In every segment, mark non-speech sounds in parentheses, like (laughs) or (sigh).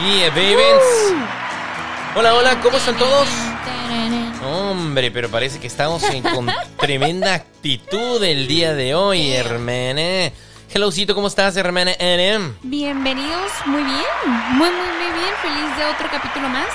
Yeah, babies. Hola, hola, ¿cómo están todos? Hombre, pero parece que estamos en, con (laughs) tremenda actitud el día de hoy, hermana. Hellocito, ¿cómo estás, hermana NM? Bienvenidos, muy bien, muy, muy, muy bien. Feliz de otro capítulo más.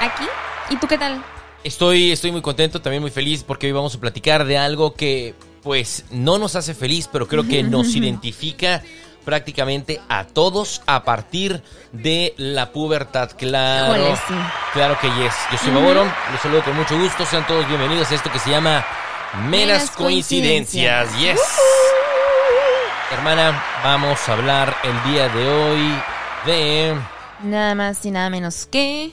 Aquí. ¿Y tú qué tal? Estoy, estoy muy contento, también muy feliz porque hoy vamos a platicar de algo que, pues, no nos hace feliz, pero creo que nos (laughs) identifica prácticamente a todos a partir de la pubertad. Claro, sí. claro que yes. Yo soy Baboro, los saludo con mucho gusto. Sean todos bienvenidos a esto que se llama Meras. Coincidencias. Yes. Hermana, vamos a hablar el día de hoy de... Nada más y nada menos que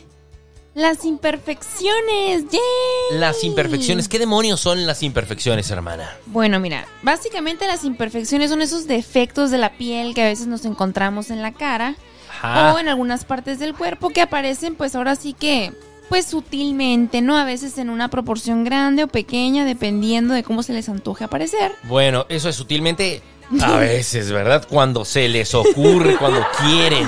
las imperfecciones. ¡Yay! Las imperfecciones. ¿Qué demonios son las imperfecciones, hermana? Bueno, mira, básicamente las imperfecciones son esos defectos de la piel que a veces nos encontramos en la cara Ajá. o en algunas partes del cuerpo que aparecen pues ahora sí que pues sutilmente, ¿no? A veces en una proporción grande o pequeña dependiendo de cómo se les antoje aparecer. Bueno, eso es sutilmente a veces, ¿verdad? Cuando se les ocurre, cuando quieren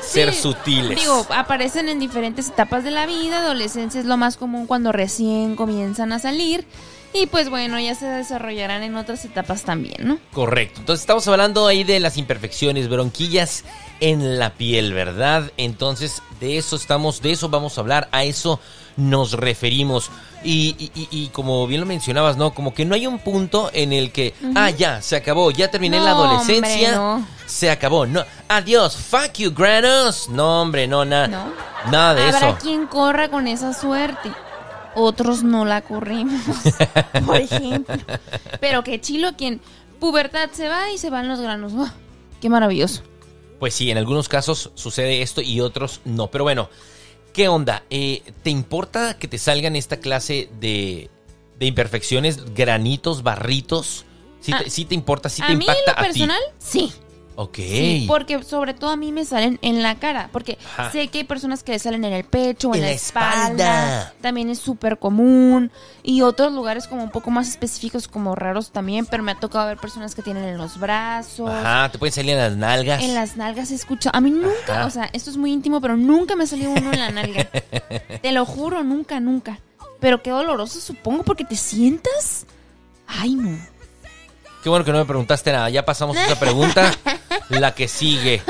ser Sí, sutiles. Digo, aparecen en diferentes etapas de la vida. Adolescencia es lo más común cuando recién comienzan a salir. Y pues bueno, ya se desarrollarán en otras etapas también, ¿no? Correcto. Entonces estamos hablando ahí de las imperfecciones, bronquillas en la piel, ¿verdad? Entonces de eso estamos, de eso vamos a hablar, a eso nos referimos. Y, y- y- como bien lo mencionabas, ¿no? Como que no hay un punto en el que, ah, ya, se acabó, ya terminé la adolescencia, hombre, no. se acabó. No, adiós, fuck you, granos. No, hombre, no, nada. ¿No? Nada de Habrá eso. quien corra con esa suerte. Otros no la corrimos, (laughs) por ejemplo. Pero qué chilo quien pubertad se va y se van los granos. ¡Oh! qué maravilloso. Pues sí, en algunos casos sucede esto y otros no. Pero bueno, ¿qué onda? Eh, ¿Te importa que te salgan esta clase de, de imperfecciones, granitos, barritos? ¿Sí, Ah, te, sí te importa? ¿Sí a te mí en impacta lo a ti? personal, sí. Ok. Sí, porque sobre todo a mí me salen en la cara, porque Ajá. sé que hay personas que le salen en el pecho o en, En la, espalda. espalda. También es súper común. Y otros lugares como un poco más específicos, como raros también, pero me ha tocado ver personas que tienen en los brazos. Ajá, te pueden salir en las nalgas. En las nalgas he escuchado. A mí nunca, Ajá. o sea, esto es muy íntimo, pero nunca me salió uno en la nalga. (laughs) Te lo juro, nunca, nunca. Pero qué doloroso, supongo, porque te sientas. Ay, no. Qué bueno que no me preguntaste nada. Ya pasamos esa pregunta. (laughs) La que sigue.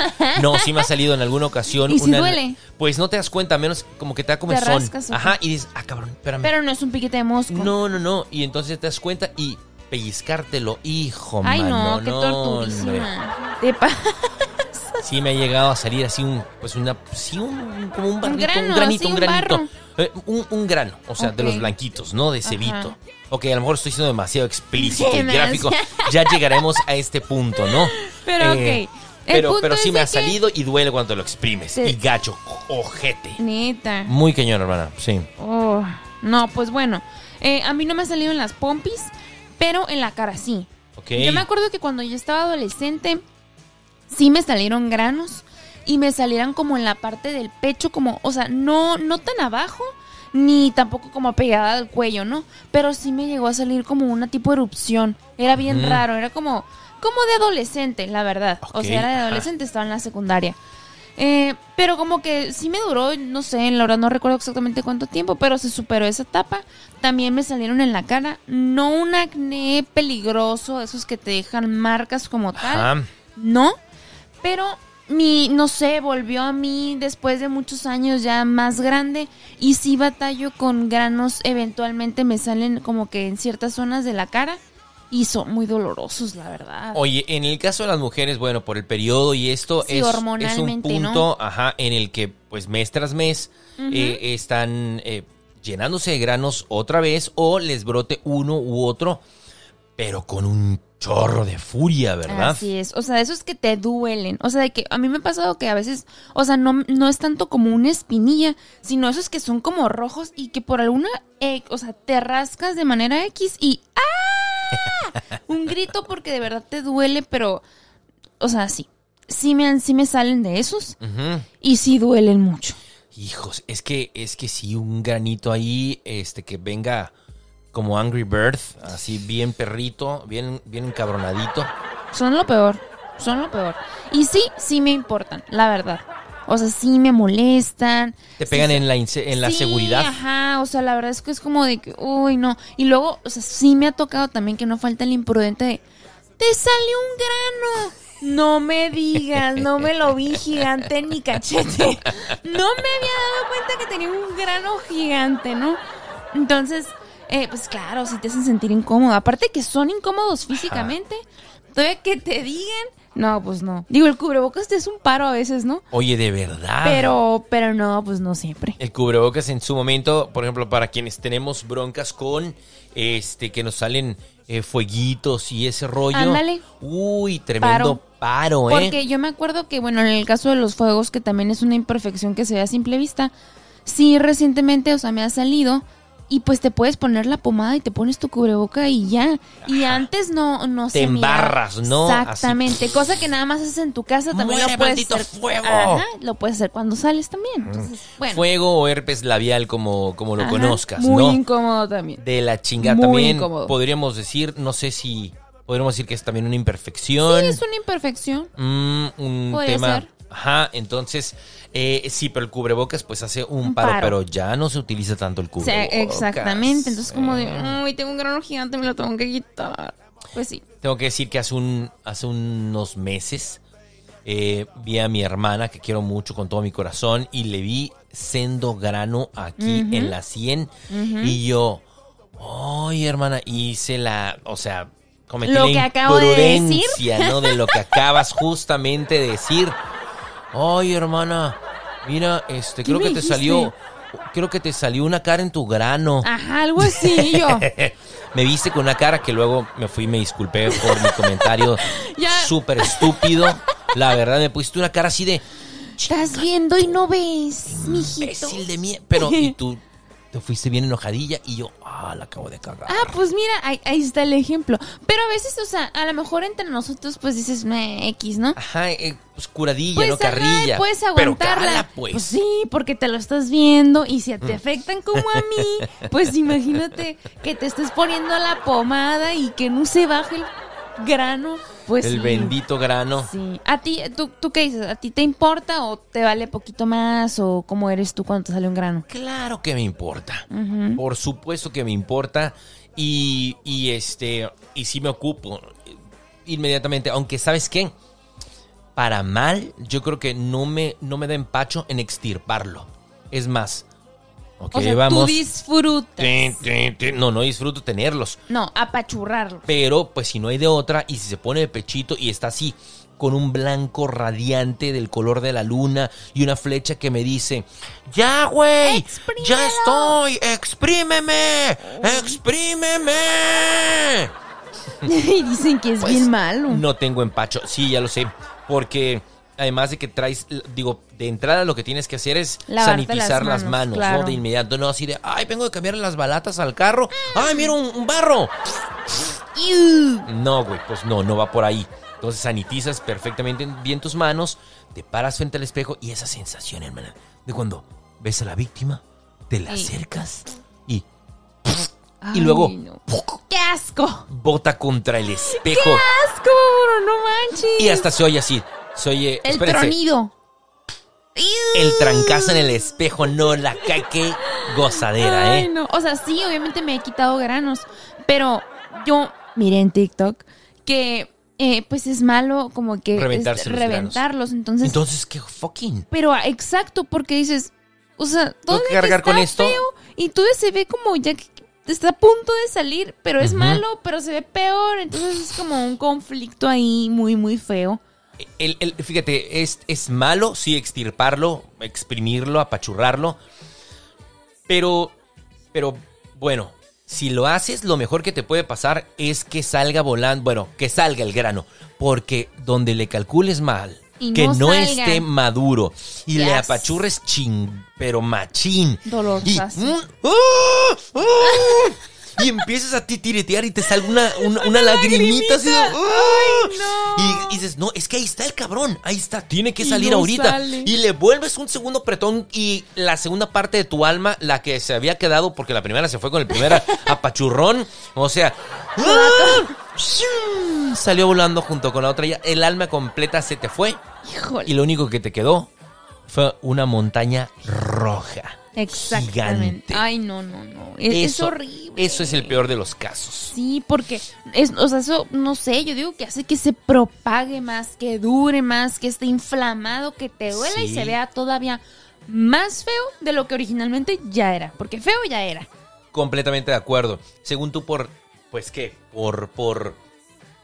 No, sí me ha salido en alguna ocasión. (laughs) ¿Y si duele? Pues no te das cuenta, menos como que te da comezón. qué? Ajá, y dices, ah, cabrón, espérame. Pero no es un piquete de mosco. No, no, no. Y entonces te das cuenta y pellizcártelo, hijo, Ay, mano. no, qué hombre. torturísima. Te pa- Sí me ha llegado a salir así un, pues una, sí, un, como un barrito, un, grano, granito, sí, un un granito. Eh, un, un grano, o sea, de los blanquitos, ¿no? De cebito. Ajá. Ok, a lo mejor estoy siendo demasiado explícito y gráfico. Ya llegaremos a este punto, ¿no? (laughs) Pero Eh, ok. El Pero, pero sí me ha salido y duele cuando lo exprimes. Sí. Y gacho, ojete. Neta. Muy cañón, hermana. Sí. Oh, no, pues bueno. eh, a mí no me ha salido en las pompis, pero en la cara sí. Ok. Yo me acuerdo que cuando yo estaba adolescente, sí me salieron granos y me salieran como en la parte del pecho, como, o sea, no, no tan abajo, ni tampoco como pegada al cuello, ¿no? Pero sí me llegó a salir como una tipo erupción. Era bien raro, era como, como de adolescente, la verdad. o sea, era de ajá. adolescente, estaba en la secundaria. Eh, pero como que sí me duró, no sé, la verdad no recuerdo exactamente cuánto tiempo, pero se superó esa etapa. También me salieron en la cara, no un acné peligroso, esos que te dejan marcas como tal, Ajá. no, pero mi, no sé, volvió a mí después de muchos años ya más grande y sí batallo con granos, eventualmente me salen como que en ciertas zonas de la cara y son muy dolorosos, la verdad. Oye, en el caso de las mujeres, bueno, por el periodo y esto Sí, es, es un punto, ajá, en el que pues mes tras mes eh, están eh, llenándose de granos otra vez o les brote uno u otro, pero con un chorro de furia, ¿verdad? Así es, o sea, de esos que te duelen, o sea, de que a mí me ha pasado que a veces, o sea, no, no es tanto como una espinilla, sino esos que son como rojos y que por alguna, eh, o sea, te rascas de manera X y ¡ah! Un grito porque de verdad te duele, pero, o sea, sí, sí me, sí me salen de esos y sí duelen mucho. Hijos, es que es que sí un granito ahí, este que venga como Angry Bird, así bien perrito, bien bien encabronadito. Son lo peor, son lo peor. Y sí, sí me importan, la verdad. O sea, sí me molestan. Te pegan Sí, en la, en la sí, seguridad. Ajá, o sea, la verdad es que es como de que, uy, no. Y luego, o sea, sí me ha tocado también que no falta el imprudente de, te salió un grano. No me digas, no me lo vi gigante en mi cachete. No me había dado cuenta que tenía un grano gigante, ¿no? Entonces, eh, pues claro, sí te hacen sentir incómodo. Aparte que son incómodos físicamente, todavía que te digan, no, pues no. Digo, el cubrebocas te es un paro a veces, ¿no? Oye, de verdad. Pero, pero no, pues no siempre. El cubrebocas en su momento, por ejemplo, para quienes tenemos broncas con este que nos salen eh, fueguitos y ese rollo. Ándale. Uy, tremendo paro, ¿eh? Porque yo me acuerdo que, bueno, en el caso de los fuegos, que también es una imperfección que se ve a simple vista, sí recientemente, o sea, me ha salido y pues te puedes poner la pomada y te pones tu cubreboca y ya. Y antes no, no Te se miraba. embarras, ¿no? Exactamente. Cosa que nada más haces en tu casa, también ¡Muere, lo puedes maldito hacer. fuego! Ajá, lo puedes hacer cuando sales también. Entonces, bueno. Fuego o herpes labial, como, como lo Ajá, conozcas, Muy ¿no? incómodo también. De la chingada Muy también. incómodo. Podríamos decir, no sé si. Podríamos decir que es también una imperfección. Sí, es una imperfección. Mm, un Podría tema. ser. Ajá, entonces, eh, sí, pero el cubrebocas pues hace un, Un paro, paro. pero ya no se utiliza tanto el O sea, cubrebocas. exactamente. Entonces, como de, Eh. uy, tengo un grano gigante, me lo tengo que quitar. Pues sí. Tengo que decir que hace, un, hace unos meses eh, vi a mi hermana, que quiero mucho con todo mi corazón, y le vi sendo grano aquí en la 100. Y yo, ay, hermana, hice la, o sea, cometí Lo la que acabo de decir. imprudencia, ¿no? De lo que acabas justamente de decir. (laughs) Ay, hermana, mira, este, ¿Qué creo que te dijiste? salió, creo que te salió una cara en tu grano. Ajá, algo así. (laughs) yo. me viste con una cara que luego me fui y me disculpé por mi comentario (laughs) súper estúpido. La verdad, me pusiste una cara así de Estás viendo y no ves, mijito. imbécil de mí. Pero, y tú te fuiste bien enojadilla y yo, ah, la acabo de cagar. Ah, pues mira, ahí, ahí está el ejemplo. Pero a veces, o sea, a lo mejor entre nosotros, pues dices, "Meh, X, ¿no? Ajá, eh, pues curadilla, Pues no ajá, carrilla. puedes Pero aguantarla. cala, pues. sí, porque te lo estás viendo y si te afectan como a mí, (laughs) pues imagínate que te estés poniendo la pomada y que no se baje el grano, pues el sí. bendito grano. Sí. ¿A ti, tú, tú qué dices? ¿A ti te importa o te vale poquito más o cómo eres tú cuando te sale un grano? Claro que me importa. Por supuesto que me importa. Y, y este, y sí me ocupo inmediatamente. Aunque, ¿sabes qué? Para mal, yo creo que no me, no me da empacho en extirparlo. Es más, ok, o sea, vamos. tú disfrutas. Tin, tin, tin. No, no disfruto tenerlos. No, apachurrarlo. Pero, pues si no hay de otra, y si se pone de pechito y está así, con un blanco radiante del color de la luna y una flecha que me dice, ya, güey, ya estoy, exprímeme, exprímeme. (laughs) y dicen que es Pues, bien malo. No tengo empacho, sí, ya lo sé, porque además de que traes, digo, de entrada lo que tienes que hacer es Lavarte sanitizar las las manos, claro. ¿no? De inmediato, no así de, ay, vengo de cambiar las balatas al carro, ay, mira un, un barro. No, güey, pues no, no va por ahí. Entonces sanitizas perfectamente bien tus manos, te paras frente al espejo y esa sensación, hermana, de cuando ves a la víctima, te la Sí. acercas y, Ay, y luego no. ¡Qué asco! bota contra el espejo ¡Asco! No manches. y hasta se oye así. Se oye, El espérense, tronido. El trancazo en el espejo, no la ca- qué gozadera, Ay, ¿eh? no. O sea, sí, obviamente me he quitado granos. Pero yo miré en TikTok que eh, pues es malo como que Reventarse los granos. reventarlos. Entonces, Entonces, qué fucking. pero ah, exacto, porque dices, o sea, todo cargar con esto? y tú se ve como ya que está a punto de salir, pero es malo, pero se ve peor. Entonces es como un conflicto ahí muy, muy feo. El, el- fíjate, es, es malo, sí, extirparlo, exprimirlo, apachurrarlo. Pero, pero, bueno, si lo haces, lo mejor que te puede pasar es que salga volando, bueno, que salga el grano. Porque donde le calcules mal, Y que no esté maduro y le apachurres ching, pero machín. Y, mm, ¡ah! ¡ah! Y empiezas a titiretear y te sale una, una, una lagrimita así de, no. Y, y dices, no, es que ahí está el cabrón, ahí está, tiene que salir no ahorita. sale. Y le vuelves un segundo pretón y la segunda parte de tu alma, la que se había quedado, porque la primera se fue con el primer (laughs) apachurrón, o sea, ¡ah! salió volando junto con la otra, ya el alma completa se te fue Híjole. y lo único que te quedó fue una montaña roja. Exactamente. Gigante. Ay, no, no, no. Es, es horrible. Eso es el peor de los casos. Sí, porque es, o sea, eso, no sé, yo digo que hace que se propague más, que dure más, que esté inflamado, que te duela y Sí. se vea todavía más feo de lo que originalmente ya era. Porque feo ya era. Completamente de acuerdo. Según tú, por, pues qué, por, por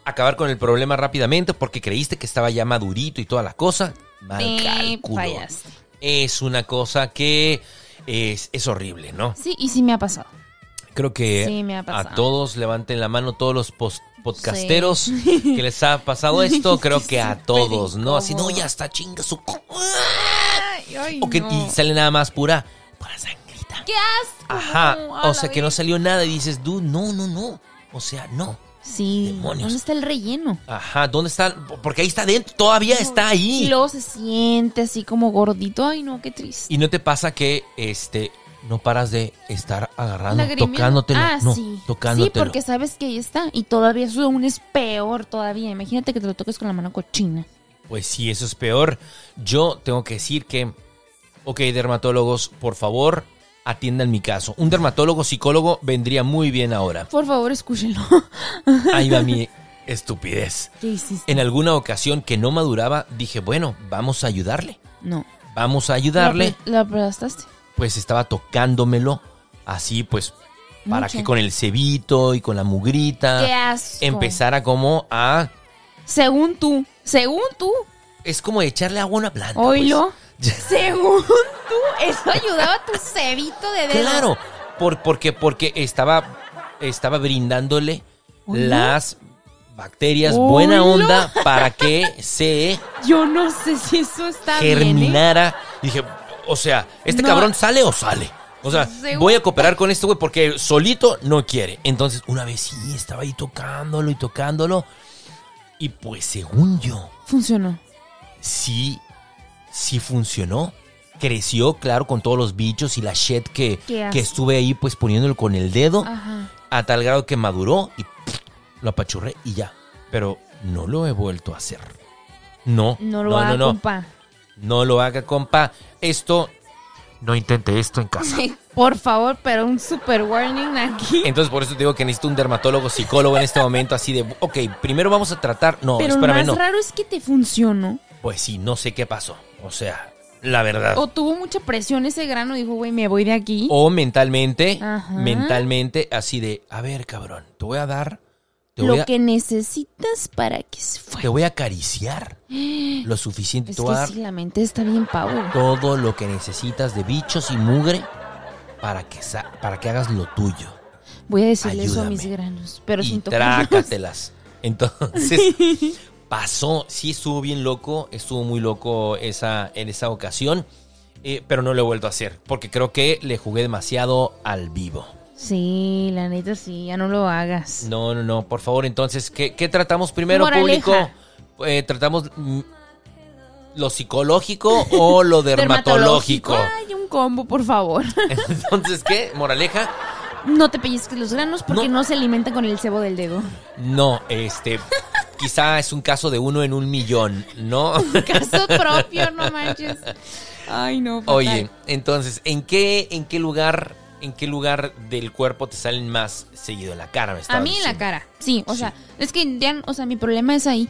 acabar con el problema rápidamente, porque creíste que estaba ya madurito y toda la cosa. Mal fallaste. Es una cosa que es, es horrible, ¿no? Sí, y sí me ha pasado. Creo que Sí, me ha a pasado. todos levanten la mano, todos los podcasteros que les ha pasado esto, (laughs) creo que a todos, ¿no? Así, no, ya está chinga su... Ay, ay, no. Y sale nada más pura, pura sangrita. ¡Qué asco! Ajá, a o sea que no salió nada y dices, dude, no, no, no. O sea, no. Sí, Demonios. ¿dónde está el relleno? Ajá, ¿dónde está? Porque ahí está dentro, todavía está Y ahí. luego se siente así como gordito. Ay, no, qué triste. Y no te pasa que, este, no paras de estar agarrando, tocándotelo. Ah, no, sí. tocándotelo. Sí, porque sabes que ahí está. Y todavía eso aún es peor todavía. Imagínate que te lo toques con la mano cochina. Pues sí, eso es peor. Yo tengo que decir que, ok, dermatólogos, por favor, atiendan mi caso. Un dermatólogo psicólogo vendría muy bien ahora. Por favor, escúchenlo. Ahí va mi estupidez. ¿Qué hiciste? En alguna ocasión que no maduraba, dije, bueno, vamos a ayudarle. No. Vamos a ayudarle. ¿Lo aplastaste? Pues estaba tocándomelo así, pues, para que con el cebito y con la mugrita ¡Qué asco! empezara como a... Según tú. Según tú. Es como echarle agua a una planta. pues. Oílo. (laughs) Según tú. Eso ayudaba a tu cebito de dedo. Claro, por, porque, porque estaba, estaba brindándole las bacterias buena onda para que se (laughs) Yo no sé si eso está bien. ¿eh? germinara. Dije, o sea, ¿este No. cabrón sale o sale? O sea, voy a cooperar con este güey porque solito no quiere. Entonces, una vez sí, estaba ahí tocándolo y tocándolo. Y pues, según yo, Funcionó. sí, sí funcionó. Creció, claro, con todos los bichos y la shit que, que estuve ahí pues poniéndolo con el dedo. Ajá. A tal grado que maduró y pff, lo apachurré y ya. Pero no lo he vuelto a hacer. No, No lo no, haga, no, no. compa. No lo haga, compa. Esto, no intente esto en casa. Por favor, pero un super warning aquí. Entonces por eso te digo que necesito un dermatólogo, psicólogo en este momento, así de, ok, primero vamos a tratar, no, pero lo espérame, más no. raro es que te funcionó. Pues sí, no sé qué pasó. O sea, la verdad. O tuvo mucha presión ese grano y dijo, güey, me voy de aquí. O mentalmente, Ajá. mentalmente, así de, a ver, cabrón, te voy a dar, te lo a, que necesitas para que se te fuera. voy a acariciar (gasps) lo suficiente, Es te que sí, la mente está bien power. todo lo que necesitas de bichos y mugre para que, para que hagas lo tuyo. Voy a decirle eso a mis granos, pero y sin trácatelas. (laughs) Entonces, (laughs) pasó, sí estuvo bien loco, estuvo muy loco esa, en esa ocasión, eh, pero no lo he vuelto a hacer, porque creo que le jugué demasiado al vivo. Sí, la neta sí, ya no lo hagas. No, no, no, por favor, entonces, ¿qué, qué tratamos primero, Moraleja. público? Eh, ¿Tratamos mm, lo psicológico o lo (laughs) dermatológico? Ay, un combo, por favor. (laughs) Entonces, ¿qué? ¿Moraleja? No te pellizques los granos porque No. no, se alimentan con el cebo del dedo. No, este, quizá es un caso de uno en un millón, ¿no? (laughs) Caso propio, no manches. Ay, no. fatal. Oye, entonces, ¿en qué, en qué lugar, en qué lugar del cuerpo te salen más seguido? En la cara, me A mí en la cara, sí. O Sí. sea, es que ya, o sea, mi problema es ahí.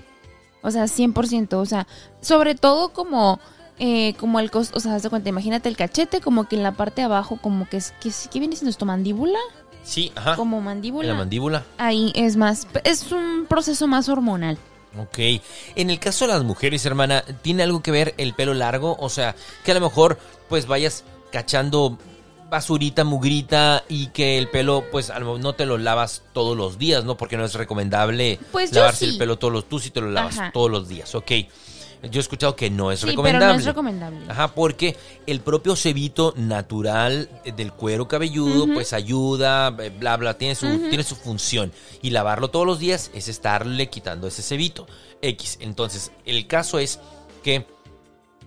O sea, 100%. O sea, sobre todo como, eh, como el costo, o sea, haz de cuenta, imagínate el cachete, como que en la parte de abajo, como que es, que, ¿qué viene siendo esto? ¿Mandíbula? Sí, ajá. Como En mandíbula. la mandíbula. ahí es más, es un proceso más hormonal. Ok. En el caso de las mujeres, hermana, ¿tiene algo que ver el pelo largo? O sea, que a lo mejor pues vayas cachando basurita, mugrita y que el pelo pues a lo- no te lo lavas todos los días, ¿no? Porque no es recomendable Pues lavarse sí. el pelo todos los... Tú sí te lo lavas Ajá. todos los días, ok. Yo he escuchado que no es Sí, pero recomendable. no es recomendable. Ajá, porque el propio cebito natural eh, del cuero cabelludo, pues ayuda, eh, bla, bla, tiene su, tiene su función. Y lavarlo todos los días es estarle quitando ese cebito. X. Entonces, el caso es que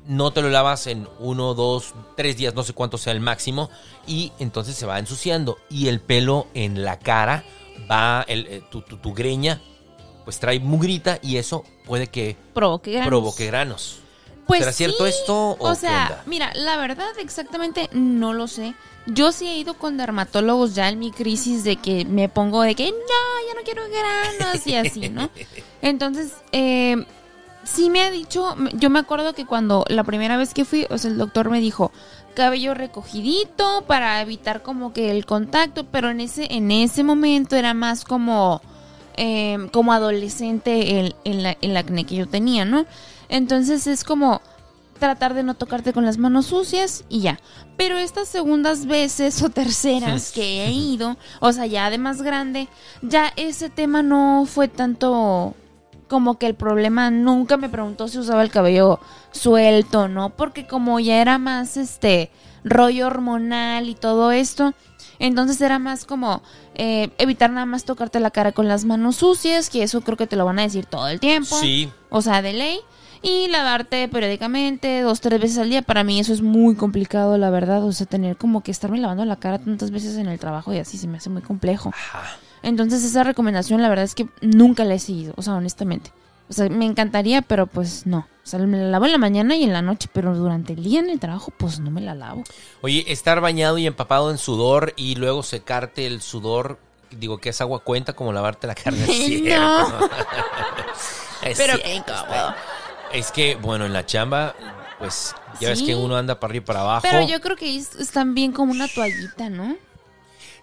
no te lo lavas en uno, dos, tres días, no sé cuánto sea el máximo, y entonces se va ensuciando. Y el pelo en la cara va, el, eh, tu, tu- tu greña, pues trae mugrita y eso puede que Provoque granos. provoque granos. Pues ¿Será cierto esto o sea, mira, la verdad exactamente no lo sé. Yo sí he ido con dermatólogos ya en mi crisis de que me pongo de que no, ya no quiero granos y así, ¿no? (laughs) Entonces, eh, sí me ha dicho, yo me acuerdo que cuando la primera vez que fui, o sea, el doctor me dijo cabello recogidito para evitar como que el contacto, pero en ese en ese momento era más como eh, como adolescente el, el, el acné que yo tenía, ¿no? Entonces es como tratar de no tocarte con las manos sucias y ya. Pero estas segundas veces o terceras (laughs) que he ido, o sea, ya de más grande, ya ese tema no fue tanto como que el problema nunca me preguntó si usaba el cabello suelto, ¿no? Porque como ya era más este rollo hormonal y todo esto, entonces era más como eh, evitar nada más tocarte la cara con las manos sucias, que eso creo que te lo van a decir todo el tiempo. Sí. O sea, de ley. Y lavarte periódicamente, dos, tres veces al día. Para mí eso es muy complicado, la verdad. O sea, tener como que estarme lavando la cara tantas veces en el trabajo y así se me hace muy complejo. Ajá. Entonces esa recomendación la verdad es que nunca la he seguido, o sea, honestamente. O sea, me encantaría, pero pues no. O sea, me la lavo en la mañana y en la noche, pero durante el día en el trabajo, pues no me la lavo. Oye, estar bañado y empapado en sudor y luego secarte el sudor, digo que es agua cuenta como lavarte la carne. Es. (laughs) No. (laughs) Es Pero qué incómodo. Es que, bueno, en la chamba, pues ya ves que uno anda para arriba y para abajo. Pero yo creo que es, es también como una toallita, ¿no?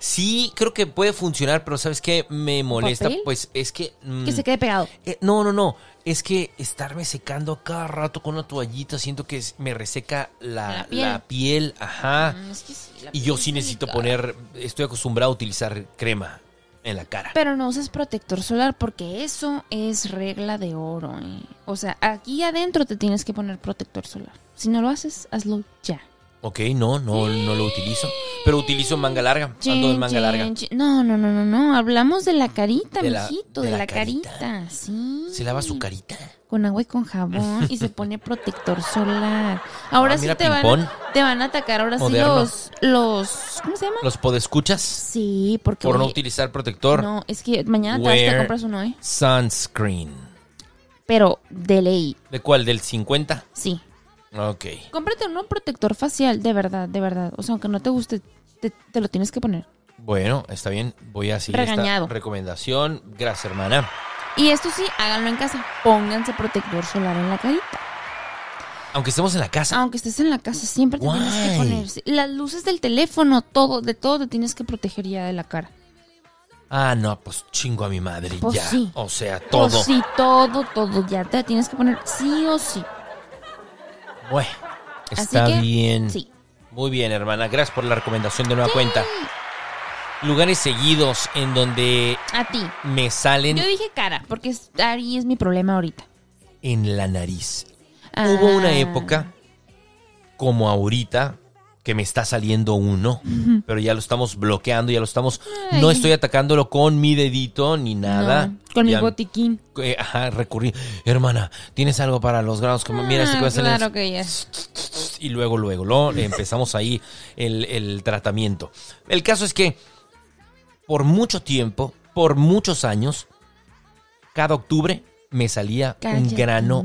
Sí, creo que puede funcionar, pero ¿sabes qué me molesta? ¿Papel? Pues es que... mm, Que se quede pegado. eh, no, no, no. Es que estarme secando cada rato con una toallita, siento que me reseca la, La piel. la piel. Ajá. Mm, es que sí, la Y piel yo sí necesito poner, estoy acostumbrado a utilizar crema en la cara. Pero no uses protector solar porque eso es regla de oro. ¿eh? O sea, aquí adentro te tienes que poner protector solar. Si no lo haces, hazlo ya. Ok, no, no, no lo utilizo. Pero utilizo manga larga. Ando en manga Chin, larga. chin. No, no, no, no, no. Hablamos de la carita, De la- mijito, de de, la la, carita. carita. Sí. Se lava su carita. Con agua y con jabón y se pone protector solar. Ahora Ah, sí mira, te van, a, te van a atacar ahora Moderno. sí los, los. ¿Cómo se llama? ¿Los podescuchas? Sí, porque. Por no utilizar protector. No, es que mañana te, vas, te Wear compras uno, ¿eh? Sunscreen. Pero de ley, ¿De cuál? ¿Del 50? sí. Ok. Cómprate uno protector facial, de verdad, de verdad. O sea, aunque no te guste, te, te lo tienes que poner. Bueno, está bien. Voy a seguir Regañado. esta recomendación. Gracias, hermana. Y esto sí, háganlo en casa. Pónganse protector solar en la carita. Aunque estemos en la casa. Aunque estés en la casa, siempre te tienes que poner. Las luces del teléfono, todo, de todo te tienes que proteger ya de la cara. Ah, no, pues chingo a mi madre Pues ya. sí. O sea, todo. Pues sí, todo, todo. Ya te tienes que poner sí o sí. Bueno, está que, bien. Sí. Muy bien, hermana. Gracias por la recomendación de nueva cuenta. Lugares seguidos en donde A ti. me salen Yo dije cara, porque ahí es mi problema ahorita. en la nariz. Hubo una Ah. época, como ahorita, que me está saliendo uno, pero ya lo estamos bloqueando, ya lo estamos... No estoy atacándolo con mi dedito ni nada. No, con Ya- mi botiquín. eh, ajá, recurrí. Hermana, ¿tienes algo para los granos? Como, mira, este Ah, que va a salir- claro que ya. y luego, luego, lo (laughs) empezamos ahí el, el tratamiento. El caso es que por mucho tiempo, por muchos años, cada octubre me salía un grano,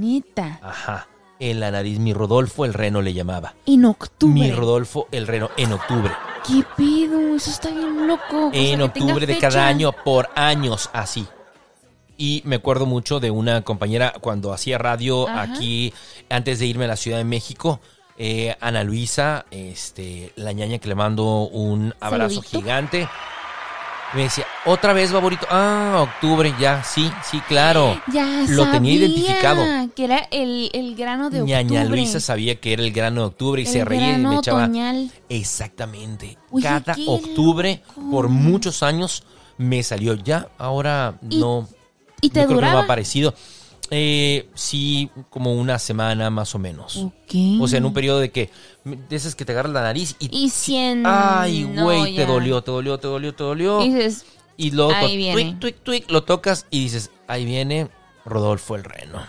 ajá, en la nariz. Mi Rodolfo el reno le llamaba. En octubre. Mi Rodolfo el reno en octubre. ¿Qué pedo? Eso está bien loco. O sea, en octubre de fecha. cada año, por años así. Y me acuerdo mucho de una compañera cuando hacía radio Ajá. aquí, antes de irme a la Ciudad de México, eh, Ana Luisa, este, la ñaña que le mando un abrazo Saludito. gigante. Me decía, otra vez, favorito. Ah, octubre, ya, sí, sí, claro. Ya Lo tenía identificado. Que era el, el grano de octubre. Ñaña Luisa sabía que era el grano de octubre y El se reía y me echaba. otoñal. Exactamente. Oye, Cada octubre, loco. por muchos años, me salió. Ya, ahora ¿Y no. ¿Y te yo creo que no me duraba? ha parecido. Eh, sí, como una semana más o menos. O sea, en un periodo de que. De esas que te agarras la nariz y. Y cien... Ay, no, güey, te ya. dolió, te dolió, te dolió, te dolió. Y dices, Y luego Ahí viene. tuic, tuic, tuic, lo tocas y dices, ahí viene Rodolfo el reno.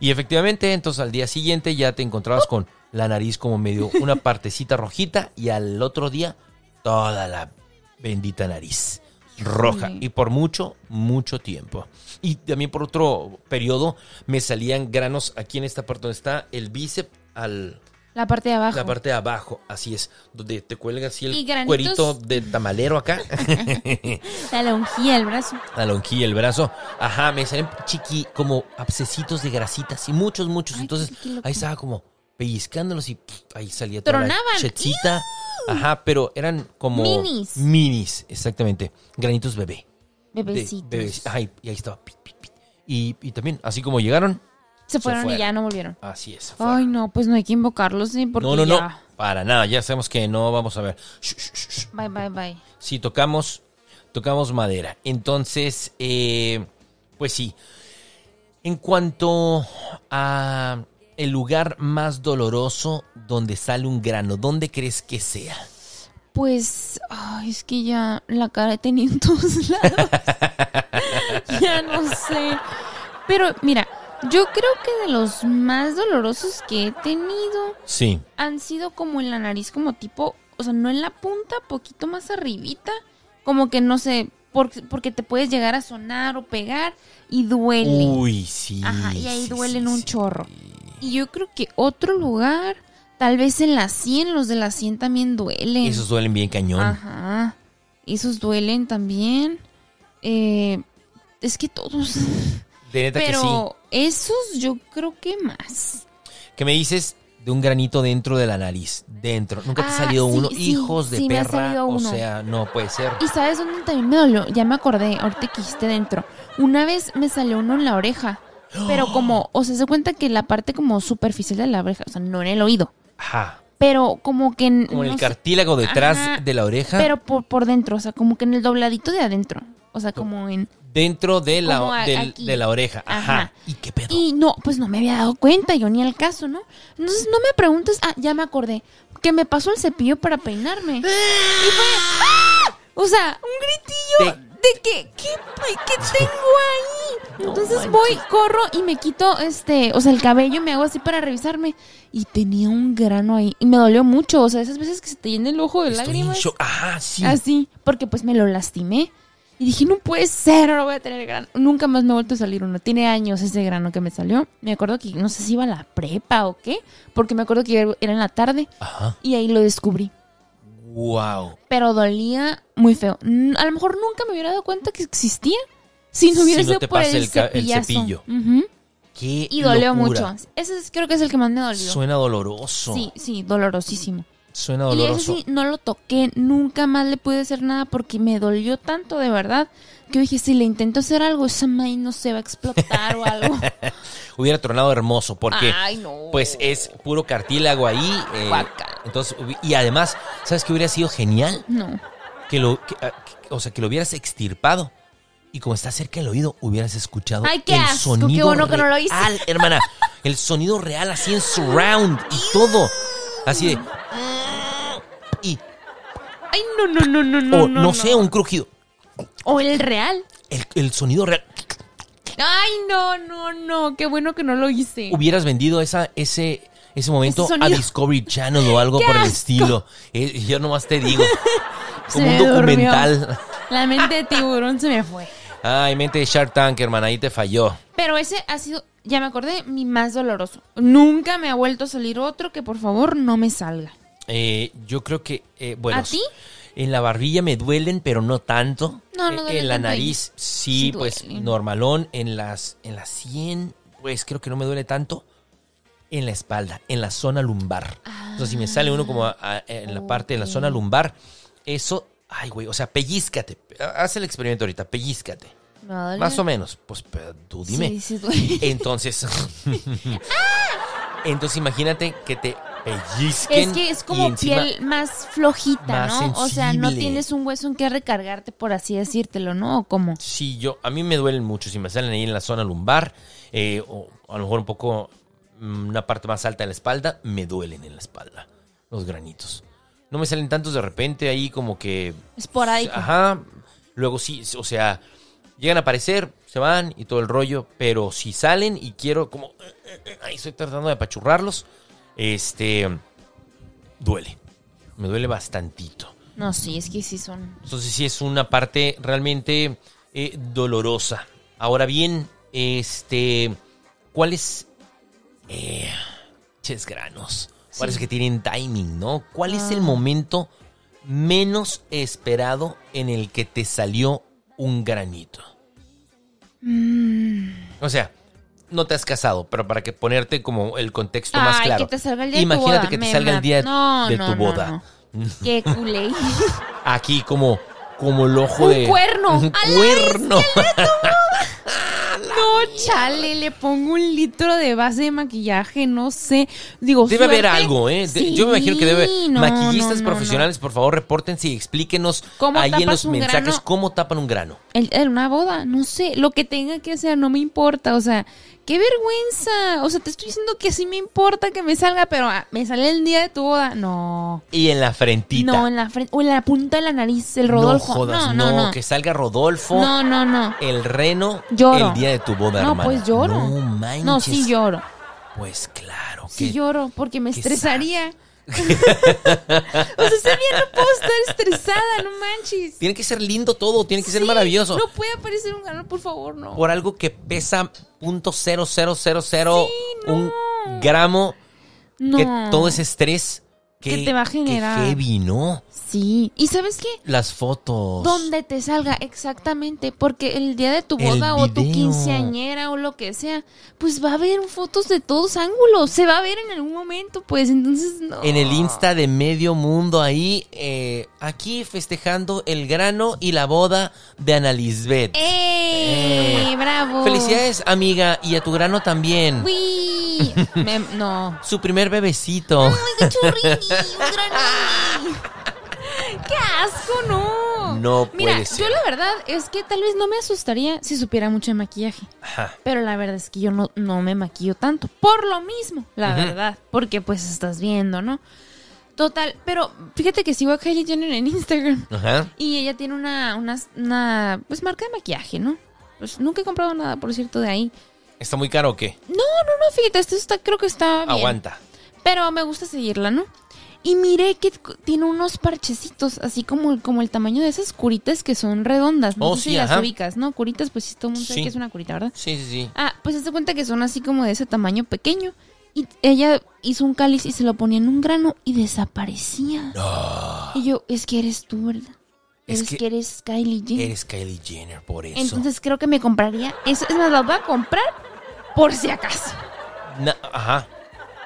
Y efectivamente, entonces al día siguiente ya te encontrabas con la nariz como medio una (laughs) partecita rojita y al otro día toda la bendita nariz. Roja. Híjole. Y por mucho, mucho tiempo. Y también por otro periodo me salían granos aquí en esta parte donde está el bíceps al La parte de abajo. la parte de abajo, así es, donde te cuelga así el granitos. cuerito de tamalero acá, (laughs) La longilla, el brazo. la lonjilla, el brazo. Ajá, me salen chiqui, como abscesitos de grasitas y muchos, muchos. Ay, Entonces ahí estaba como pellizcándolos y pff, ahí salía toda Tronaban. la. Ajá, pero eran como Minis. minis, exactamente, granitos bebé. de Bebecitos. bebés. Ajá, y y ahí estaba. pit, pit, pit. Y, y también, así como llegaron, Se fueron y fueron. ya no volvieron. así es. Ay, no, pues no hay que invocarlos, ¿sí? Porque no, no, no, ya. para nada, ya sabemos que no vamos a ver. Shh, shh, shh, shh. Bye, bye, bye. Sí, tocamos, tocamos madera. Entonces, eh, pues sí. En cuanto a el lugar más doloroso donde sale un grano, ¿dónde crees que sea? Pues, es que ya la cara he tenido en todos (laughs) lados. ya no sé. Pero mira, yo creo que de los más dolorosos que he tenido Sí. han sido como en la nariz, como tipo, o sea, no en la punta, poquito más arribita. Como que no sé, por- porque te puedes llegar a sonar o pegar y duele. Uy, sí. Ajá, y ahí sí, duelen sí, un sí. chorro. Y yo creo que otro lugar, tal vez en la 100, los de la 100 también duelen. Esos duelen bien cañón. Ajá. Esos duelen también. Eh, es que todos. De neta que sí. Pero esos yo creo que más. ¿Qué me dices de un granito dentro de la nariz? Dentro. ¿Nunca te ha Ah, salido sí, uno? sí, Hijos de perra. O uno. sea, no puede ser. ¿Y sabes dónde también me dolió? Ya me acordé, ahorita que dijiste dentro. Una vez me salió uno en la oreja. Pero (gasps) como, o sea, se cuenta que la parte como superficial de la oreja, o sea, no en el oído. Ajá. Pero como que... en- Como en no el sé, cartílago detrás Ajá, de la oreja. Pero por, por dentro, o sea, como que en el dobladito de adentro. O sea, como en... dentro de la, a- del- de la oreja. Ajá. Ajá. ¿Y qué pedo? Y no, pues no me había dado cuenta, yo ni al caso, ¿no? Entonces no me preguntes, ah, ya me acordé, que me pasó el cepillo para peinarme. (gasps) Y fue, ¡ah! o sea, un gritillo de que, ¿qué, qué tengo ahí? (laughs) Entonces voy, corro y me quito, este, o sea, el cabello, me hago así para revisarme. Y tenía un grano ahí, y me dolió mucho, o sea, esas veces que se te llena el ojo de Estoy en lágrimas. shock. Ajá, sí. Así, porque pues me lo lastimé. Y dije, no puede ser, ahora voy a tener grano. Nunca más me ha vuelto a salir uno. Tiene años ese grano que me salió. Me acuerdo que no sé si iba a la prepa o qué, porque me acuerdo que era en la tarde Ajá. y ahí lo descubrí. Wow. Pero dolía muy feo. A lo mejor nunca me hubiera dado cuenta que existía si no hubiera Si no sido por el, cepillo. Qué Y dolió locura. mucho. Ese es- creo que es el que más me dolió. Suena doloroso. Sí, sí, dolorosísimo. Suena Y ese doloroso. sí, no lo toqué, nunca más le pude hacer nada porque me dolió tanto de verdad que dije, si le intento hacer algo, esa maíz no se va a explotar o algo. (laughs) Hubiera tronado hermoso porque Ay, no. pues es puro cartílago ahí. eh, entonces, y además, ¿sabes qué hubiera sido genial? No. Que lo, que, ah, o sea, que lo hubieras extirpado. Y como está cerca del oído, hubieras escuchado Ay, qué el asco, qué sonido bueno que no lo hice. real, hermana. El sonido real así en surround y todo. Así de... Ay, no, no, no, no, no. o no, sé, un crujido. O el real. El, el sonido real. Ay, no, no, no. Qué bueno que no lo hice. Hubieras vendido esa, ese, ese momento Ese a. Discovery Channel o (laughs) algo ¡Qué por el estilo. Eh, yo nomás te digo. (laughs) Como un me durmió. documental. La mente de tiburón se me fue. Ay, mente de Shark Tank, hermana, ahí te falló. Pero ese ha sido, ya me acordé, mi más doloroso. Nunca me ha vuelto a salir otro que por favor no me salga. Eh, yo creo que, eh, bueno, ¿A ti? en la barbilla me duelen, pero no tanto. No, no Eh, duelen En la nariz, sí, Sí pues normalón. En las, en las 100, pues creo que no me duele tanto. En la espalda, en la zona lumbar. Sea, si me sale uno como a- a- en la parte de la zona lumbar, eso, ay, güey, o sea, pellízcate. Haz el experimento ahorita, pellízcate. ¿Me va a doler? Más o menos, pues tú dime. Sí, sí duele. Entonces, (laughs) (laughs) entonces imagínate que te pellizquen. Es que es como piel más flojita, más ¿no? O sea, no tienes un hueso en que recargarte, por así decírtelo, ¿no? ¿O cómo? Sí, yo, a mí me duelen mucho si me salen ahí en la zona lumbar, eh, o a lo mejor un poco, mm, una parte más alta de la espalda, me duelen en la espalda, los granitos. No me salen tantos de repente ahí como que... Esporádico. Ajá, luego sí, o sea, llegan a aparecer, se van y todo el rollo, pero si salen y quiero como... eh, eh, Ahí estoy tratando de apachurrarlos, este... Duele, me duele bastantito. No, sí, es que sí son. Entonces sí es una parte realmente eh, dolorosa. Ahora bien, este, ¿cuáles eh, ches granos? Parece Sí. que tienen timing, ¿no? ¿Cuál es el Ah. momento menos esperado en el que te salió un granito? Mm. O sea, no te has casado, pero para que ponerte como el contexto más claro. que te salga el día de tu Imagínate boda. que te Me salga el día No, de no, tu no, boda. no. (laughs) Qué culé. Aquí como, como el ojo Un de. cuerno. Un ¡A la cuerno. (laughs) No, chale, le pongo un litro de base de maquillaje, no sé. Digo, Debe haber algo, ¿eh? Sí, Yo me imagino que debe. no, Maquillistas no, no, profesionales, por favor, repórtense y explíquenos ¿Cómo ahí en los mensajes grano? cómo tapan un grano. En una boda, no sé, lo que tenga que hacer, no me importa, o sea, qué vergüenza. O sea, te estoy diciendo que sí me importa que me salga, pero ah, me sale el día de tu boda. No. Y en la frentita. No, en la frente, o en la punta de la nariz, el Rodolfo. No jodas, no, no, no. que salga Rodolfo. No, no, no. El reno Lloro. el día de tu boda, No, hermana. pues lloro. No manches. No, sí lloro. Pues claro. Sí que- lloro porque me estresaría. (laughs) o sea, ese día no puedo estar estresada, no manches. Tiene que ser lindo todo, tiene que ser maravilloso. No puede aparecer un grano, por favor, no. Por algo que pesa punto cero cero cero cero Sí, no. un gramo no. que todo ese estrés que, Que te va a que generar. heavy, ¿no? Sí. ¿Y sabes qué? Las fotos. Donde te salga exactamente, porque el día de tu boda o tu quinceañera o lo que sea, pues va a haber fotos de todos ángulos, se va a ver en algún momento, pues entonces no. En el Insta de medio mundo ahí, eh, aquí festejando el grano y la boda de Ana Lisbeth. ¡Eh! Eh. ¡Bravo! Felicidades, amiga, y a tu grano también. ¡Uy! (laughs) Me- no. Su primer bebecito. ¡Qué churrini! ¡Un granini! ¡Qué asco, no! No Mira, puede ser. yo la verdad es que tal vez no me asustaría si supiera mucho de maquillaje. Ajá. Pero la verdad es que yo no, no me maquillo tanto. Por lo mismo, la verdad. Porque pues estás viendo, ¿no? Total, pero fíjate que sigo a Kylie Jenner en Instagram. Ajá. Y ella tiene una, una, una pues marca de maquillaje, ¿no? Pues nunca he comprado nada, por cierto, de ahí. ¿Está muy caro o qué? No, no, no, fíjate, esto está, creo que está bien. Aguanta. Pero me gusta seguirla, ¿no? Y miré que tiene unos parchecitos, así como, como el tamaño de esas curitas que son redondas. No Oh, sé sí, si las ubicas, ¿no? Curitas, pues sí, todo el mundo sabe que es una curita, ¿verdad? Sí, sí, sí. Ah, pues se cuenta que son así como de ese tamaño pequeño. Y ella hizo un cáliz y se lo ponía en un grano y desaparecía. Y yo, es que eres tú, ¿verdad? Es Es que que, eres Kylie Jenner. Eres Kylie Jenner, por eso. Entonces creo que me compraría eso. Es más, las voy a comprar por si acaso. Ajá.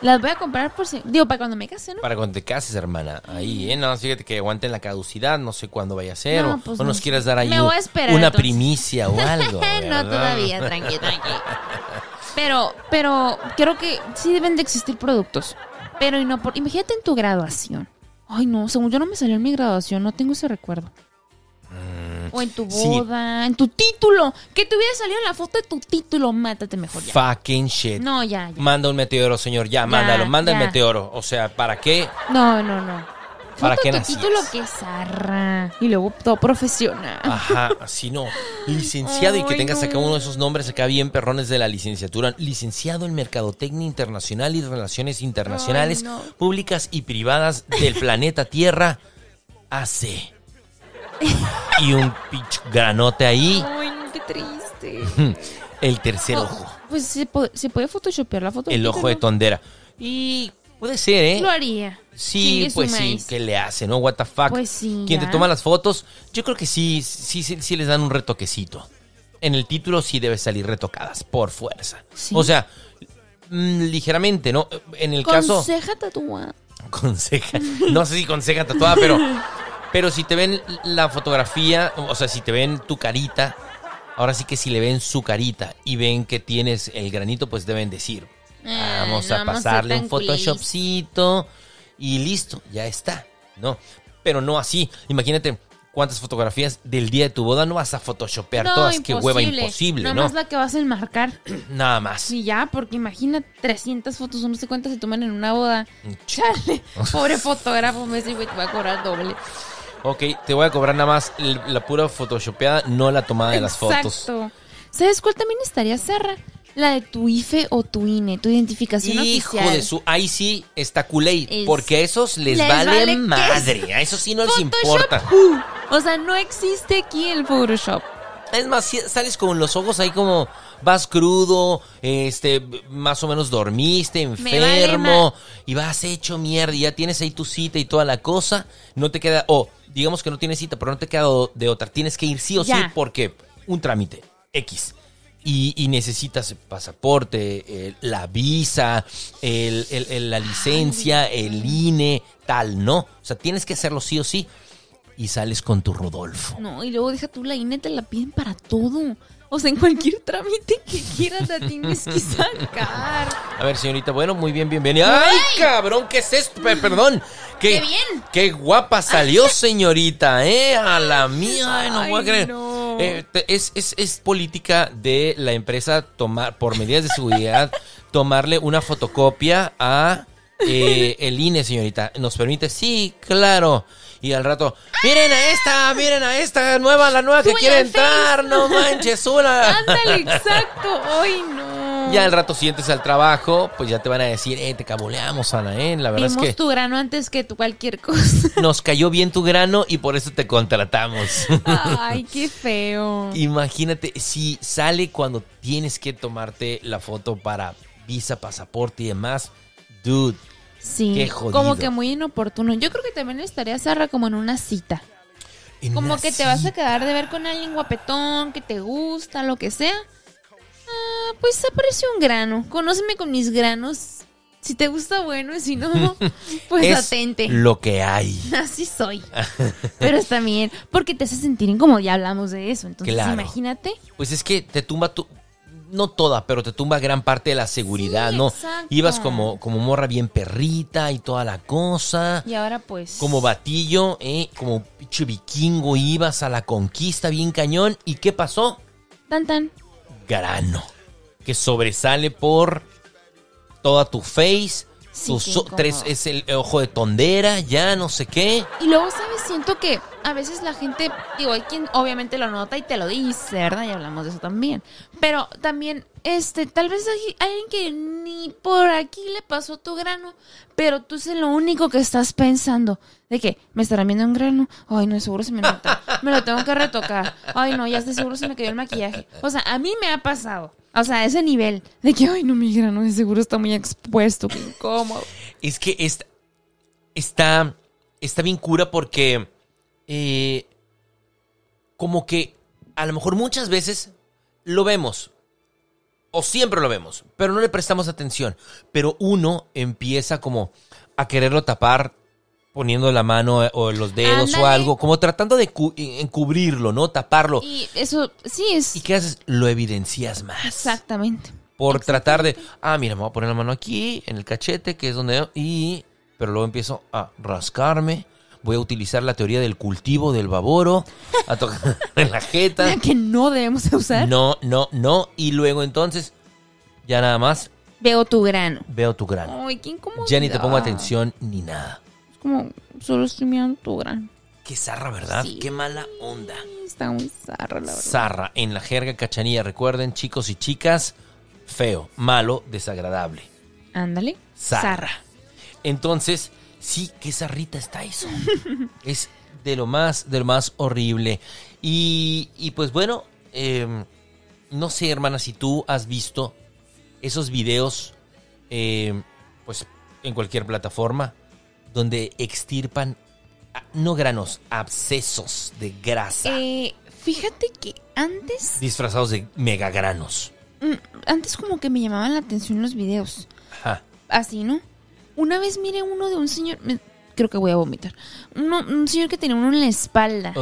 Las voy a comprar por si... Digo, para cuando me case, ¿no? Para cuando te cases, hermana. Ahí, ¿eh? No, fíjate que aguanten la caducidad. No sé cuándo vaya a ser. No, o, pues o no nos sé. quieras dar ahí Me un- voy a esperar, una entonces. primicia o algo. (laughs) no todavía, tranqui, tranqui. Pero, pero creo que sí deben de existir productos. Pero y no por... Imagínate en tu graduación. Ay, no, según yo no me salió en mi graduación, no tengo ese recuerdo. O en tu sí. boda, en tu título. Que te hubiera salido en la foto de tu título, mátate mejor ya. Fucking shit. No, ya, ya. Manda un meteoro, señor. Ya, mándalo. Manda el ya. meteoro. O sea, ¿para qué? No, no, no. ¿Para qué tu título que zarra. Y luego todo profesional. Ajá, así no. Licenciado y que tengas acá no. uno de esos nombres acá bien perrones de la licenciatura. Licenciado en Mercadotecnia Internacional y Relaciones Internacionales, Ay, no. Públicas y Privadas del planeta Tierra, AC. (laughs) Y un pinche granote ahí, Ay, no, qué triste. (laughs) el tercer ojo, Pues se puede, se puede photoshopear la foto. el ojo de tondera. Y puede ser, ¿eh? Lo haría. Sí, pues sí. ¿qué le hace, no? What the fuck. Pues sí, Quien te ya. toma las fotos, yo creo que sí, sí, sí, sí les dan un retoquecito. En el título sí debe salir retocadas, por fuerza. Sí. O sea, mm, ligeramente, ¿no? En el caso... ceja tatuada. (laughs) Con ceja. No sé si con ceja tatuada, pero... Pero si te ven la fotografía, o sea, si te ven tu carita, ahora sí que si le ven su carita y ven que tienes el granito, pues deben decir, Ah, vamos no a vamos a ser pasarle un photoshopcito y listo, ya está, ¿no? Pero no así, imagínate cuántas fotografías del día de tu boda no vas a photoshopear No, todas, qué hueva imposible. imposible, Nada ¿no? más la que vas a enmarcar. (clears throat) Nada más. Y ya, porque imagina 300 fotos no sé cuántas se toman en una boda. Chale, (laughs) pobre fotógrafo, me dice, güey, te voy a cobrar doble. Ok, te voy a cobrar nada más la pura photoshopeada, no la tomada de las fotos. Exacto. ¿Sabes cuál también estaría Serra? la de tu IFE o tu INE, tu identificación Hijo oficial. de su, ahí sí está culé, Es- porque a esos les, les vale, vale madre, a esos sí no les importa. uh, O sea, no existe aquí el Photoshop. Es más, sales con los ojos ahí como vas crudo, este, más o menos dormiste, vale enfermo, y vas hecho mierda, y ya tienes ahí tu cita y toda la cosa, no te queda, o digamos que no tienes cita, pero no te queda de otra, tienes que ir sí o sí porque un trámite X. Y, y necesitas el pasaporte, el- la visa, el- el- el- la licencia, el INE, tal, ¿no? O sea, tienes que hacerlo sí o sí. Y sales con tu Rodolfo. No, y luego deja tú la INE, te la piden para todo. O sea, en cualquier trámite que quieras la tienes que sacar. A ver, señorita, bueno, muy bien, bienvenida. ¡Ay, cabrón! ¿Qué es esto? Pe- Perdón. ¿Qué, ¡Qué bien! ¡Qué guapa salió, señorita! ¿Eh? A la mía, ay, no voy a creer. no. Eh, es, es, es política de la empresa tomar, por medidas de seguridad, (laughs) tomarle una fotocopia a eh, el INE, señorita. ¿Nos permite? Sí, claro. Y al rato, miren a esta, miren a esta nueva, la nueva que quiere entrar, no manches, una. Ándale, (laughs) exacto. Ay, no. Ya al rato sientes al trabajo, pues ya te van a decir, eh, te caboleamos, Ana, eh. La verdad Vimos es que tu grano antes que tu cualquier cosa. (laughs) nos cayó bien tu grano y por eso te contratamos. Ay, (laughs) qué feo. Imagínate, si sale cuando tienes que tomarte la foto para visa, pasaporte y demás, dude, Sí, Qué jodido. como que muy inoportuno. Yo creo que también estaría Sarra como en una cita. en Como una que te vas a quedar de ver con alguien guapetón, que te gusta, lo que sea. Ah, pues apareció un grano. Conóceme con mis granos. Si te gusta, bueno, y si no, (laughs) pues Es atente. lo que hay. (laughs) Así soy. (laughs) Pero está bien, porque te hace sentir incómodo, ya hablamos de eso. Entonces, Claro. imagínate. Pues es que te tumba tu... No toda, pero te tumba gran parte de la seguridad, Sí, ¿no? exacto. Ibas como, como morra bien perrita y toda la cosa. Y ahora pues... Como batillo, ¿eh? Como pinche vikingo ibas a la conquista bien cañón. ¿Y qué pasó? Tan tan. Grano. Que sobresale por toda tu face. Sí, tus tres es el ojo de tondera, ya no sé qué. Y luego, ¿sabes? Siento que a veces la gente, digo, hay quien obviamente lo nota y te lo dice, ¿verdad? Y hablamos de eso también. Pero también, este, tal vez alguien que ni por aquí le pasó tu grano, pero tú es lo único que estás pensando. De que, ¿me estarán viendo un grano? Ay, no, seguro se me nota. Me lo tengo que retocar. Ay, no, ya estoy seguro se me cayó el maquillaje. O sea, a mí me ha pasado. O sea, ese nivel. De que, ay, no, mi grano de seguro está muy expuesto, qué incómodo. Es que esta- está, está bien cura porque eh, como que a lo mejor muchas veces lo vemos. O siempre lo vemos, pero no le prestamos atención. Pero uno empieza como a quererlo tapar poniendo la mano eh, o los dedos o algo, como tratando de cu- encubrirlo, ¿no? Taparlo. Y eso, sí, es... ¿Y qué haces? Lo evidencias más. Exactamente. Por tratar de, ah, mira, me voy a poner la mano aquí, en el cachete, que es donde... Y, pero luego empiezo a rascarme. Voy a utilizar la teoría del cultivo del baboro, a tocar (laughs) en la jeta. La que no debemos de usar. No, no, no. Y luego entonces, ya nada más Veo tu grano. veo tu grano. Ay, qué incómodo. Ya ni te pongo atención ni nada. Es como, solo estoy mirando tu grano. Qué zarra, ¿verdad? Sí. Qué mala onda. Está muy zarra, la verdad. Zarra, en la jerga cachanilla. Recuerden, chicos y chicas, feo, malo, desagradable. Ándale. Zarra. Entonces, sí, qué zarrita está eso. (laughs) es de lo más, de lo más horrible. Y, y pues bueno, eh, no sé, hermana, si tú has visto esos videos, eh, pues en cualquier plataforma, donde extirpan, no granos, abscesos de grasa, Eh, fíjate que antes, disfrazados de megagranos. mm, antes como que me llamaban la atención los videos. Ajá. Así, ¿no? Una vez miré uno de un señor, me- creo que voy a vomitar. Uno- un señor que tenía uno en la espalda.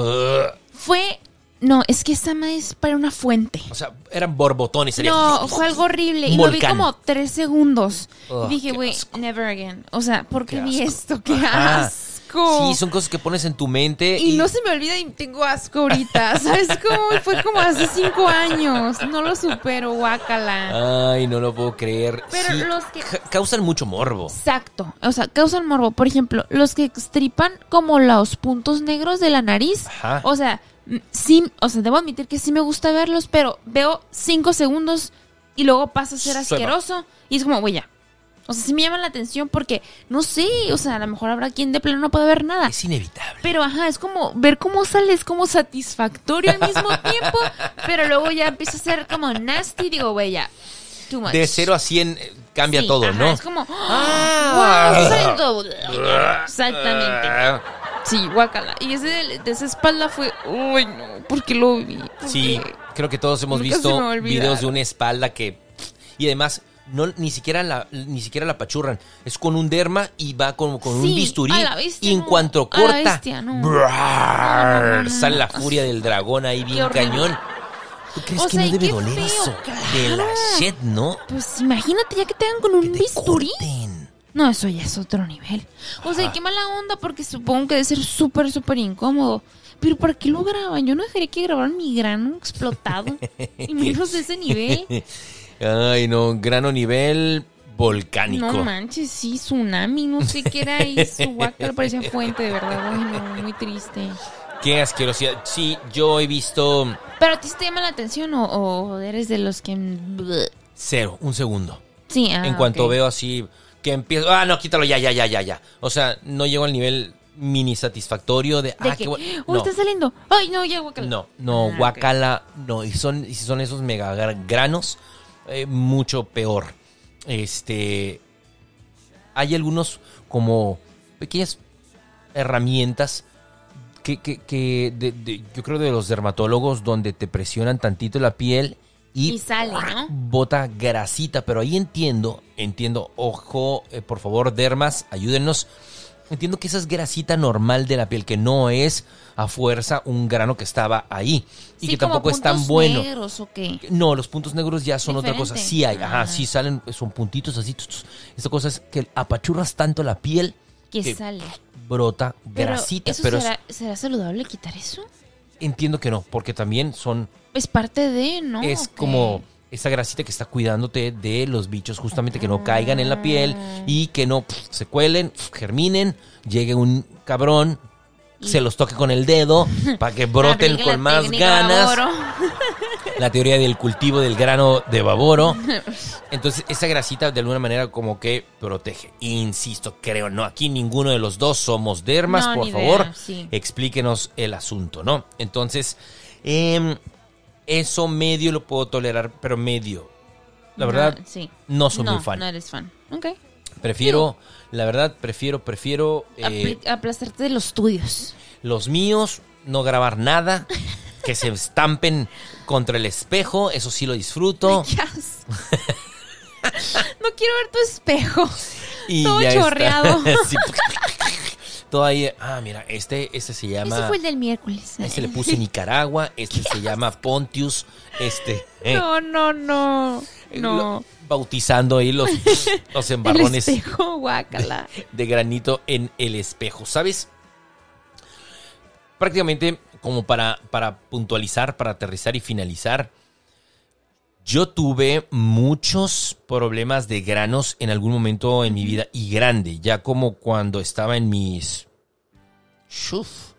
Fue, no, es que esa madre es para una fuente. o sea, eran borbotones. sería- No, fue algo horrible. Y lo vi como tres segundos. Y dije, güey, never again. O sea, ¿por qué, Qué vi esto? ¡Qué Ajá. asco! Sí, son cosas que pones en tu mente. Y no se me olvida y tengo asco ahorita. (laughs) ¿Sabes cómo? Fue como hace cinco años. No lo supero, guácala. Ay, no lo puedo creer. Pero Sí, los que- ca- causan mucho morbo. Exacto. O sea, causan morbo. Por ejemplo, los que extripan como los puntos negros de la nariz. Ajá. O sea, mm, sí, o sea, debo admitir que sí me gusta verlos, pero veo cinco segundos y luego pasa a ser asqueroso. Y es como, güey, ya. O sea, sí me llama la atención porque, no sé, o sea, a lo mejor habrá quien de plano no puede ver nada. Es inevitable. Pero ajá, es como ver cómo sale, es como satisfactorio al mismo (laughs) tiempo, pero luego ya empieza a ser como nasty, digo, güey, ya. Too much. De 0 a 100 eh, cambia Sí, todo, ajá, ¿no? Es como, (gasps) Ah. wow. Exactamente. (laughs) Sí, guacala. Y ese de, de esa espalda fue, uy, no, ¿por qué lo vi? ¿Por Sí, creo que todos hemos visto videos de una espalda que y además no ni siquiera la ni siquiera la pachurran, es con un derma y va con, con un bisturí la bestia, y en no. cuanto la corta bestia, no. No, no, no, sale no. la furia del dragón ahí bien horrible. cañón. ¿Tú crees O que sea, no debe doler feo, eso? De la shit, ¿no? Pues imagínate ya que te hagan con un Que bisturí. corten. No, eso ya es otro nivel. O sea, qué mala onda porque supongo que debe ser súper, súper incómodo. Pero ¿para qué lo graban? Yo no dejaría que grabaran mi grano explotado. (laughs) y menos de ese nivel. (laughs) Ay, no, grano nivel volcánico. No manches, sí, tsunami, no sé qué era eso. (laughs) Guacal parecía fuente, de verdad. Ay, no, muy triste. Qué asquerosidad. Sí, yo he visto ¿Pero a ti te llama la atención o, o eres de los que... cero, un segundo. Sí, ah, en cuanto veo así que empiezo, ah, no, quítalo ya, ya, ya, ya, ya. O sea, no llego al nivel mini satisfactorio de, De ah, qué bueno. uy, No, está saliendo. Ay, no, ya, guacala. no, no, Ah, guacala, no. Y son, y son esos mega gra- granos, eh, mucho peor. Este, hay algunos como pequeñas herramientas que, que, que de- de- yo creo de los dermatólogos donde te presionan tantito la piel y, Y sale, ¿no? bota grasita, pero ahí entiendo, entiendo, ojo, eh, por favor, dermas, ayúdennos. Entiendo que esa es grasita normal de la piel, que no es a fuerza un grano que estaba ahí y Sí, que como tampoco es tan bueno. negros, ¿o qué? No, los puntos negros ya son otra cosa. Sí hay, ajá, Ah. sí salen, son puntitos así. Esta cosa es que apachurras tanto la piel Que que sale. brota Pero, grasita, ¿eso pero es- será, saludable quitar eso? entiendo que no, porque también son Es parte de, ¿no? es como esa grasita que está cuidándote de los bichos, justamente que no caigan en la piel y que no se cuelen, germinen, llegue un cabrón, Y- se los toque con el dedo (laughs) para que broten Aplique con más ganas. La teoría del cultivo del grano de baboro. (laughs) Entonces, esa grasita de alguna manera como que protege. Insisto, creo, no, aquí ninguno de los dos somos dermas, No, por favor, idea, sí. explíquenos el asunto, ¿no? Entonces, em, eso medio lo puedo tolerar, pero medio. La verdad, No, sí. no soy muy fan. No eres fan. Ok. prefiero, la verdad, prefiero, prefiero eh, aplastarte de los tuyos. los míos, no grabar nada, que se estampen contra el espejo, eso sí lo disfruto. (laughs) No quiero ver tu espejo. Y Todo chorreado. (laughs) Sí. Todo ahí, ah, mira, este, este se llama... Ese fue el del miércoles. Este le puse Nicaragua, este se llama Pontius, este... eh, No, no, no. lo- No. bautizando ahí los, (laughs) los El embarrones espejo, guácala. de granito en el espejo, ¿sabes? Prácticamente como para, para puntualizar, para aterrizar y finalizar, yo tuve muchos problemas de granos en algún momento en mi vida y grande, ya como cuando estaba en mis... Shuf,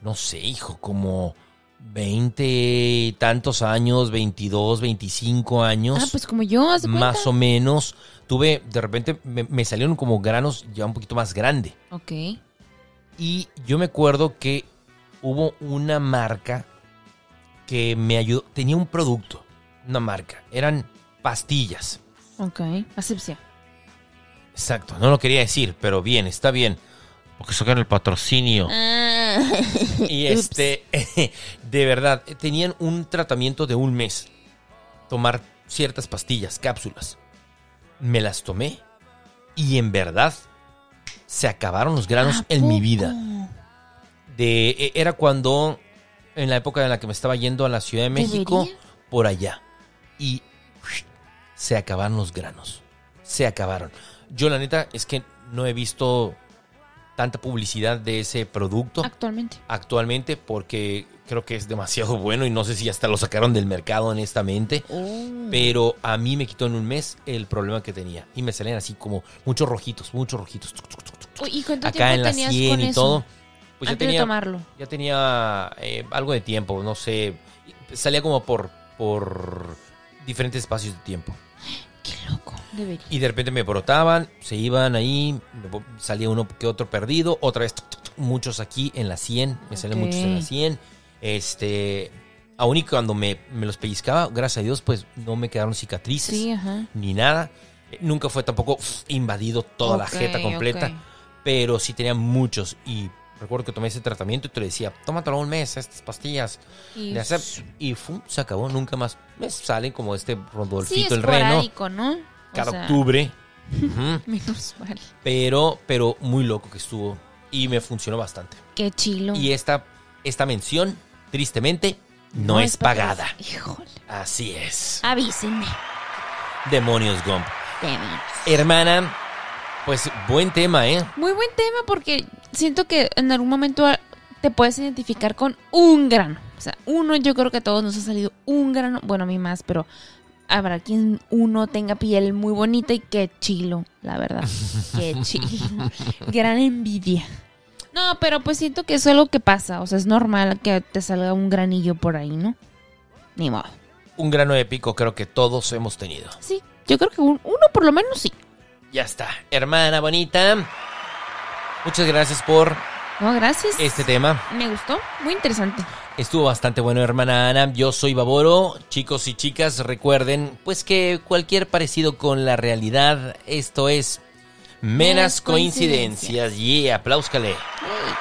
no sé, hijo, como 20 y tantos años, 22, 25 años Ah, pues como yo, más o menos. Tuve, de repente me, me salieron como granos ya un poquito más grande. Ok. Y yo me acuerdo que hubo una marca que me ayudó. Tenía un producto, una marca. Eran pastillas. Ok. Asepsia. Exacto, no lo quería decir, pero bien, está bien. Porque sacan el patrocinio. Ah. Y (laughs) este, (laughs) de verdad, tenían un tratamiento de un mes. Tomar ciertas pastillas, cápsulas. Me las tomé y en verdad se acabaron los granos ¿A en mi vida. De, e- era cuando, en la época en la que me estaba yendo a la Ciudad de México, ¿Debería? por allá. Y se acabaron los granos. Se acabaron. Yo la neta es que no he visto tanta publicidad de ese producto Actualmente. actualmente porque creo que es demasiado bueno y no sé si hasta lo sacaron del mercado honestamente. Oh. Pero a mí me quitó en un mes el problema que tenía. Y me salían así como muchos rojitos, muchos rojitos. ¿Y cuánto Acá tiempo en la tenías 100 con y eso? todo. Pues ya de tenía, tomarlo. ya tenía eh, algo de tiempo, no sé. Salía como por, por diferentes espacios de tiempo. Qué loco. Debería. Y de repente me brotaban, se iban ahí, salía uno que otro perdido, otra vez muchos aquí en la 100, me salían Ok. muchos en la 100. Este, aún y cuando me, me los pellizcaba, gracias a Dios, pues no me quedaron cicatrices Sí, ni nada. Nunca fue tampoco invadido toda la jeta completa, pero sí tenía muchos. Y recuerdo que tomé ese tratamiento y te lo decía, tómatelo un mes, estas pastillas. Y de hacer, y fum, se acabó, nunca más. Me salen como este sí, Rodolfito el reno cada sea, octubre. (laughs) Menos mal. Pero, pero muy loco que estuvo. Y me funcionó bastante. Qué chilo. Y esta, esta mención, tristemente, no, es pagada. Híjole. Así es. Avísenme. Demonios, Gump. Demonios. Hermana, pues buen tema, ¿eh? Muy buen tema porque siento que en algún momento te puedes identificar con un grano. O sea, uno, yo creo que a todos nos ha salido un grano. Bueno, a mí más, pero habrá quien uno tenga piel muy bonita y qué chilo, la verdad. (laughs) Qué chilo. Gran envidia. No, pero pues siento que es algo que pasa. O sea, es normal que te salga un granillo por ahí, ¿no? Ni modo. Un grano épico creo que todos hemos tenido. Sí, yo creo que un- uno por lo menos sí. Ya está. Hermana bonita, muchas gracias por No, gracias. este tema. Me gustó. Muy interesante. Estuvo bastante bueno, hermana Ana. Yo soy Baboro. Chicos y chicas, recuerden, pues que cualquier parecido con la realidad, esto es Meras coincidencias. coincidencias. Y yeah, apláuscale. Hey.